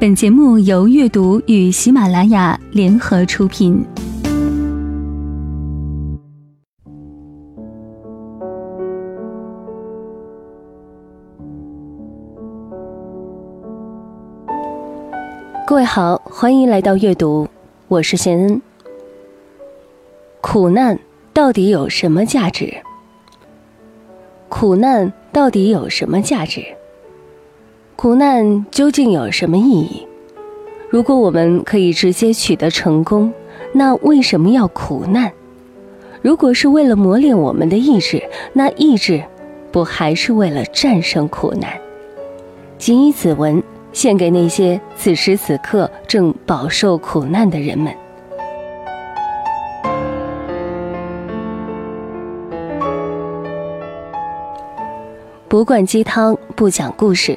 本节目由阅读与喜马拉雅联合出品。各位好，欢迎来到阅读，我是贤恩。苦难到底有什么价值？苦难到底有什么价值？苦难究竟有什么意义？如果我们可以直接取得成功，那为什么要苦难？如果是为了磨练我们的意志，那意志不还是为了战胜苦难？谨以此文献给那些此时此刻正饱受苦难的人们。不灌鸡汤，不讲故事。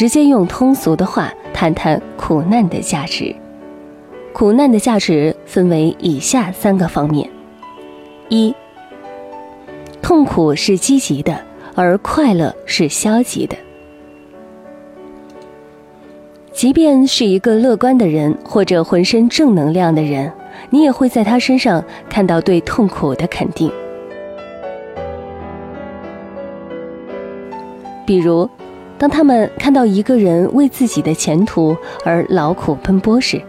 直接用通俗的话谈谈苦难的价值。苦难的价值分为以下三个方面：一、痛苦是积极的，而快乐是消极的。即便是一个乐观的人或者浑身正能量的人，你也会在他身上看到对痛苦的肯定。比如。当他们看到一个人为自己的前途而劳苦奔波时，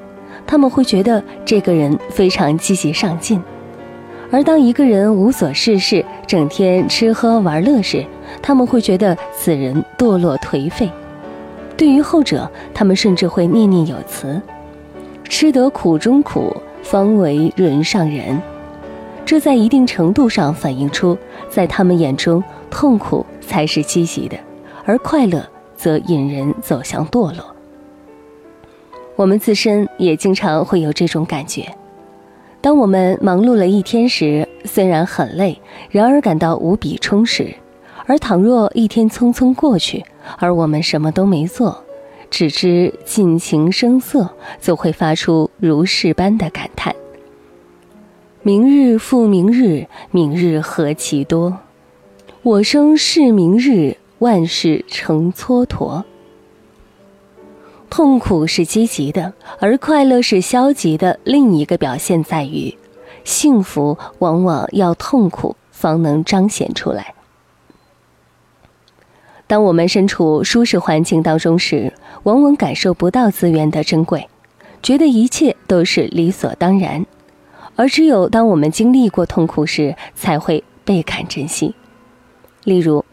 他们会觉得这个人非常积极上进；而当一个人无所事事、整天吃喝玩乐时，他们会觉得此人堕落颓废。对于后者，他们甚至会念念有词：“吃得苦中苦，方为人上人。”这在一定程度上反映出，在他们眼中，痛苦才是积极的。而快乐则引人走向堕落。我们自身也经常会有这种感觉：当我们忙碌了一天时，虽然很累，然而感到无比充实；而倘若一天匆匆过去，而我们什么都没做，只知尽情声色，就会发出如是般的感叹：“明日复明日，明日何其多！我生是明日。”万事成蹉跎，痛苦是积极的，而快乐是消极的。另一个表现在于，幸福往往要痛苦方能彰显出来。当我们身处舒适环境当中时，往往感受不到资源的珍贵，觉得一切都是理所当然；而只有当我们经历过痛苦时，才会倍感珍惜。例如。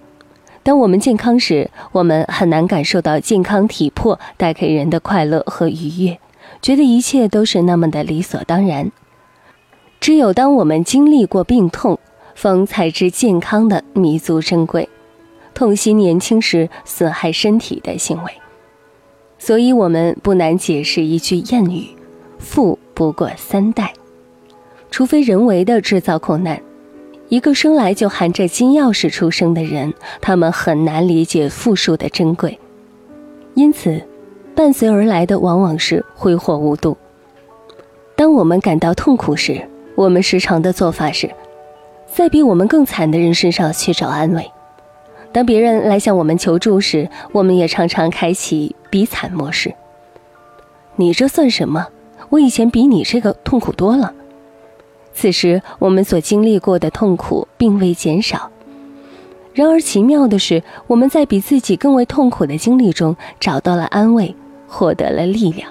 当我们健康时，我们很难感受到健康体魄带给人的快乐和愉悦，觉得一切都是那么的理所当然。只有当我们经历过病痛，方才知健康的弥足珍贵，痛惜年轻时损害身体的行为。所以，我们不难解释一句谚语：“富不过三代。”除非人为的制造苦难。一个生来就含着金钥匙出生的人，他们很难理解富庶的珍贵，因此，伴随而来的往往是挥霍无度。当我们感到痛苦时，我们时常的做法是，在比我们更惨的人身上去找安慰；当别人来向我们求助时，我们也常常开启比惨模式。你这算什么？我以前比你这个痛苦多了。此时，我们所经历过的痛苦并未减少。然而，奇妙的是，我们在比自己更为痛苦的经历中找到了安慰，获得了力量。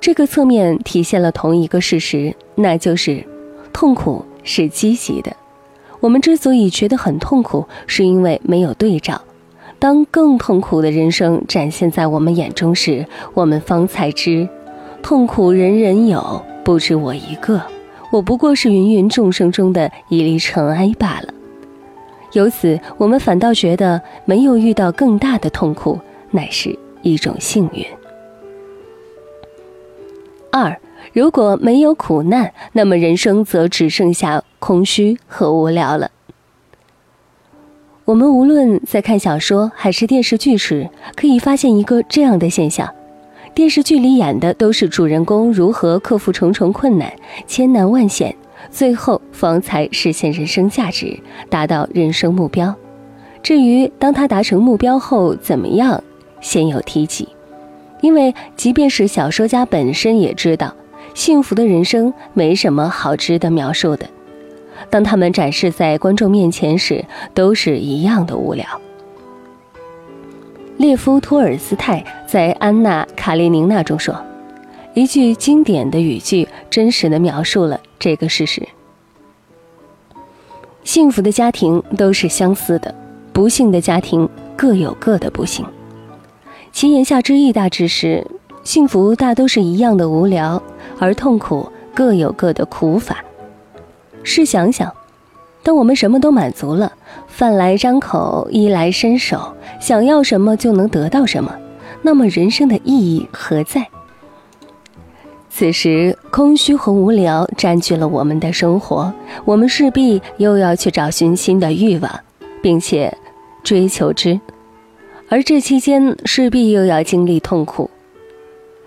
这个侧面体现了同一个事实，那就是痛苦是积极的。我们之所以觉得很痛苦，是因为没有对照。当更痛苦的人生展现在我们眼中时，我们方才知，痛苦人人有，不止我一个。我不过是芸芸众生中的一粒尘埃罢了。由此，我们反倒觉得没有遇到更大的痛苦，乃是一种幸运。二，如果没有苦难，那么人生则只剩下空虚和无聊了。我们无论在看小说还是电视剧时，可以发现一个这样的现象。电视剧里演的都是主人公如何克服重重困难、千难万险，最后方才实现人生价值，达到人生目标。至于当他达成目标后怎么样，鲜有提及。因为即便是小说家本身也知道，幸福的人生没什么好值得描述的。当他们展示在观众面前时，都是一样的无聊。列夫·托尔斯泰在《安娜·卡列宁娜》中说：“一句经典的语句，真实的描述了这个事实。幸福的家庭都是相似的，不幸的家庭各有各的不幸。其言下之意大致是：幸福大都是一样的无聊，而痛苦各有各的苦法。试想想。”当我们什么都满足了，饭来张口，衣来伸手，想要什么就能得到什么，那么人生的意义何在？此时，空虚和无聊占据了我们的生活，我们势必又要去找寻新的欲望，并且追求之，而这期间势必又要经历痛苦。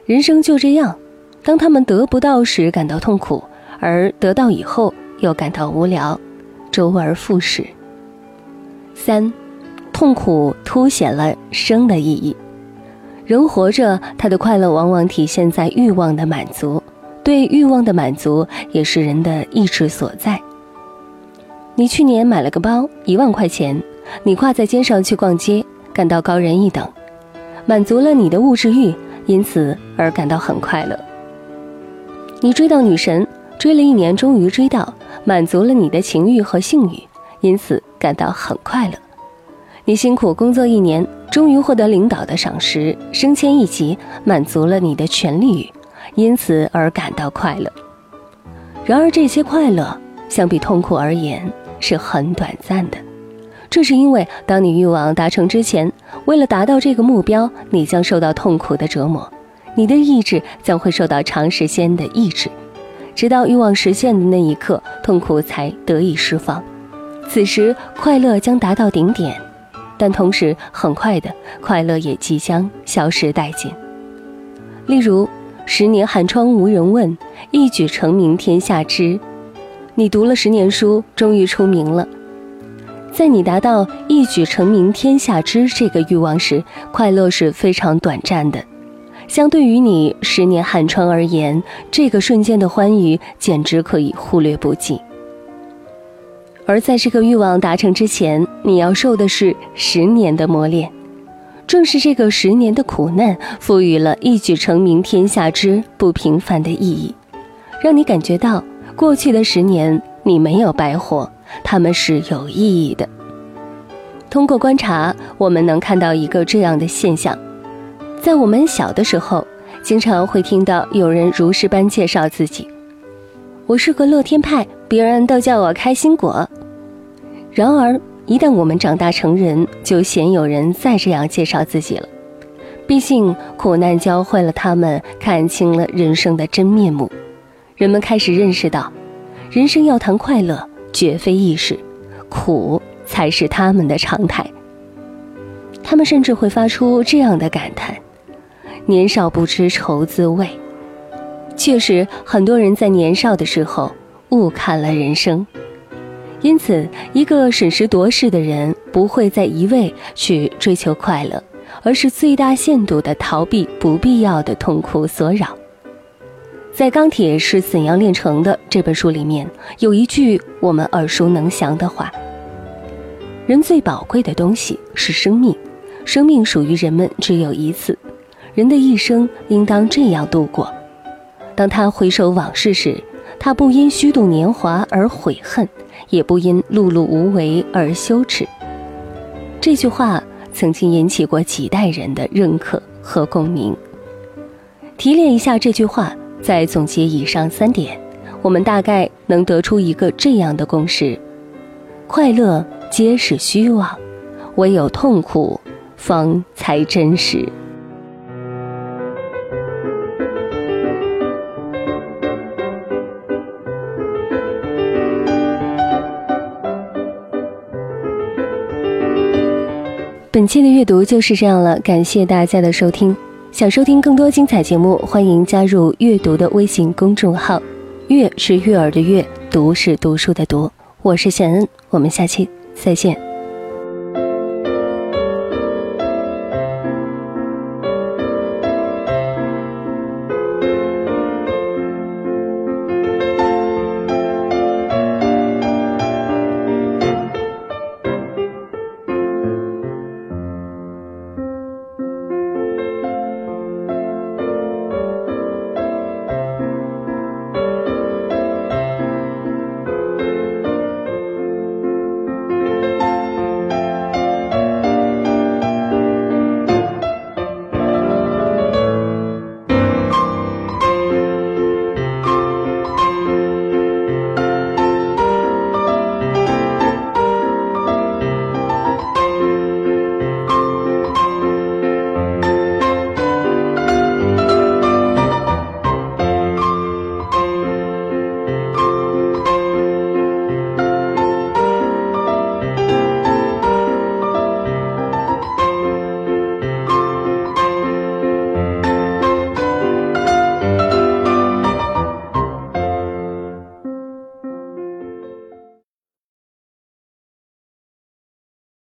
人生就这样，当他们得不到时感到痛苦，而得到以后又感到无聊。周而复始。三，痛苦凸显了生的意义。人活着，他的快乐往往体现在欲望的满足，对欲望的满足也是人的意志所在。你去年买了个包，一万块钱，你挎在肩上去逛街，感到高人一等，满足了你的物质欲，因此而感到很快乐。你追到女神，追了一年，终于追到。满足了你的情欲和性欲，因此感到很快乐。你辛苦工作一年，终于获得领导的赏识，升迁一级，满足了你的权利欲，因此而感到快乐。然而，这些快乐相比痛苦而言是很短暂的。这是因为，当你欲望达成之前，为了达到这个目标，你将受到痛苦的折磨，你的意志将会受到长时间的抑制。直到欲望实现的那一刻，痛苦才得以释放。此时，快乐将达到顶点，但同时，很快的快乐也即将消失殆尽。例如，十年寒窗无人问，一举成名天下知。你读了十年书，终于出名了。在你达到一举成名天下知这个欲望时，快乐是非常短暂的。相对于你十年寒窗而言，这个瞬间的欢愉简直可以忽略不计。而在这个欲望达成之前，你要受的是十年的磨练。正是这个十年的苦难，赋予了一举成名天下之不平凡的意义，让你感觉到过去的十年你没有白活，他们是有意义的。通过观察，我们能看到一个这样的现象。在我们小的时候，经常会听到有人如是般介绍自己：“我是个乐天派，别人都叫我开心果。”然而，一旦我们长大成人，就鲜有人再这样介绍自己了。毕竟，苦难教会了他们看清了人生的真面目。人们开始认识到，人生要谈快乐，绝非易事，苦才是他们的常态。他们甚至会发出这样的感叹。年少不知愁滋味，确实，很多人在年少的时候误看了人生。因此，一个审时度势的人不会再一味去追求快乐，而是最大限度地逃避不必要的痛苦所扰。在《钢铁是怎样炼成的》这本书里面，有一句我们耳熟能详的话：“人最宝贵的东西是生命，生命属于人们只有一次。”人的一生应当这样度过：当他回首往事时，他不因虚度年华而悔恨，也不因碌碌无为而羞耻。这句话曾经引起过几代人的认可和共鸣。提炼一下这句话，再总结以上三点，我们大概能得出一个这样的公式：快乐皆是虚妄，唯有痛苦方才真实。本期的阅读就是这样了，感谢大家的收听。想收听更多精彩节目，欢迎加入阅读的微信公众号。阅是悦耳的阅，读是读书的读。我是谢恩，我们下期再见。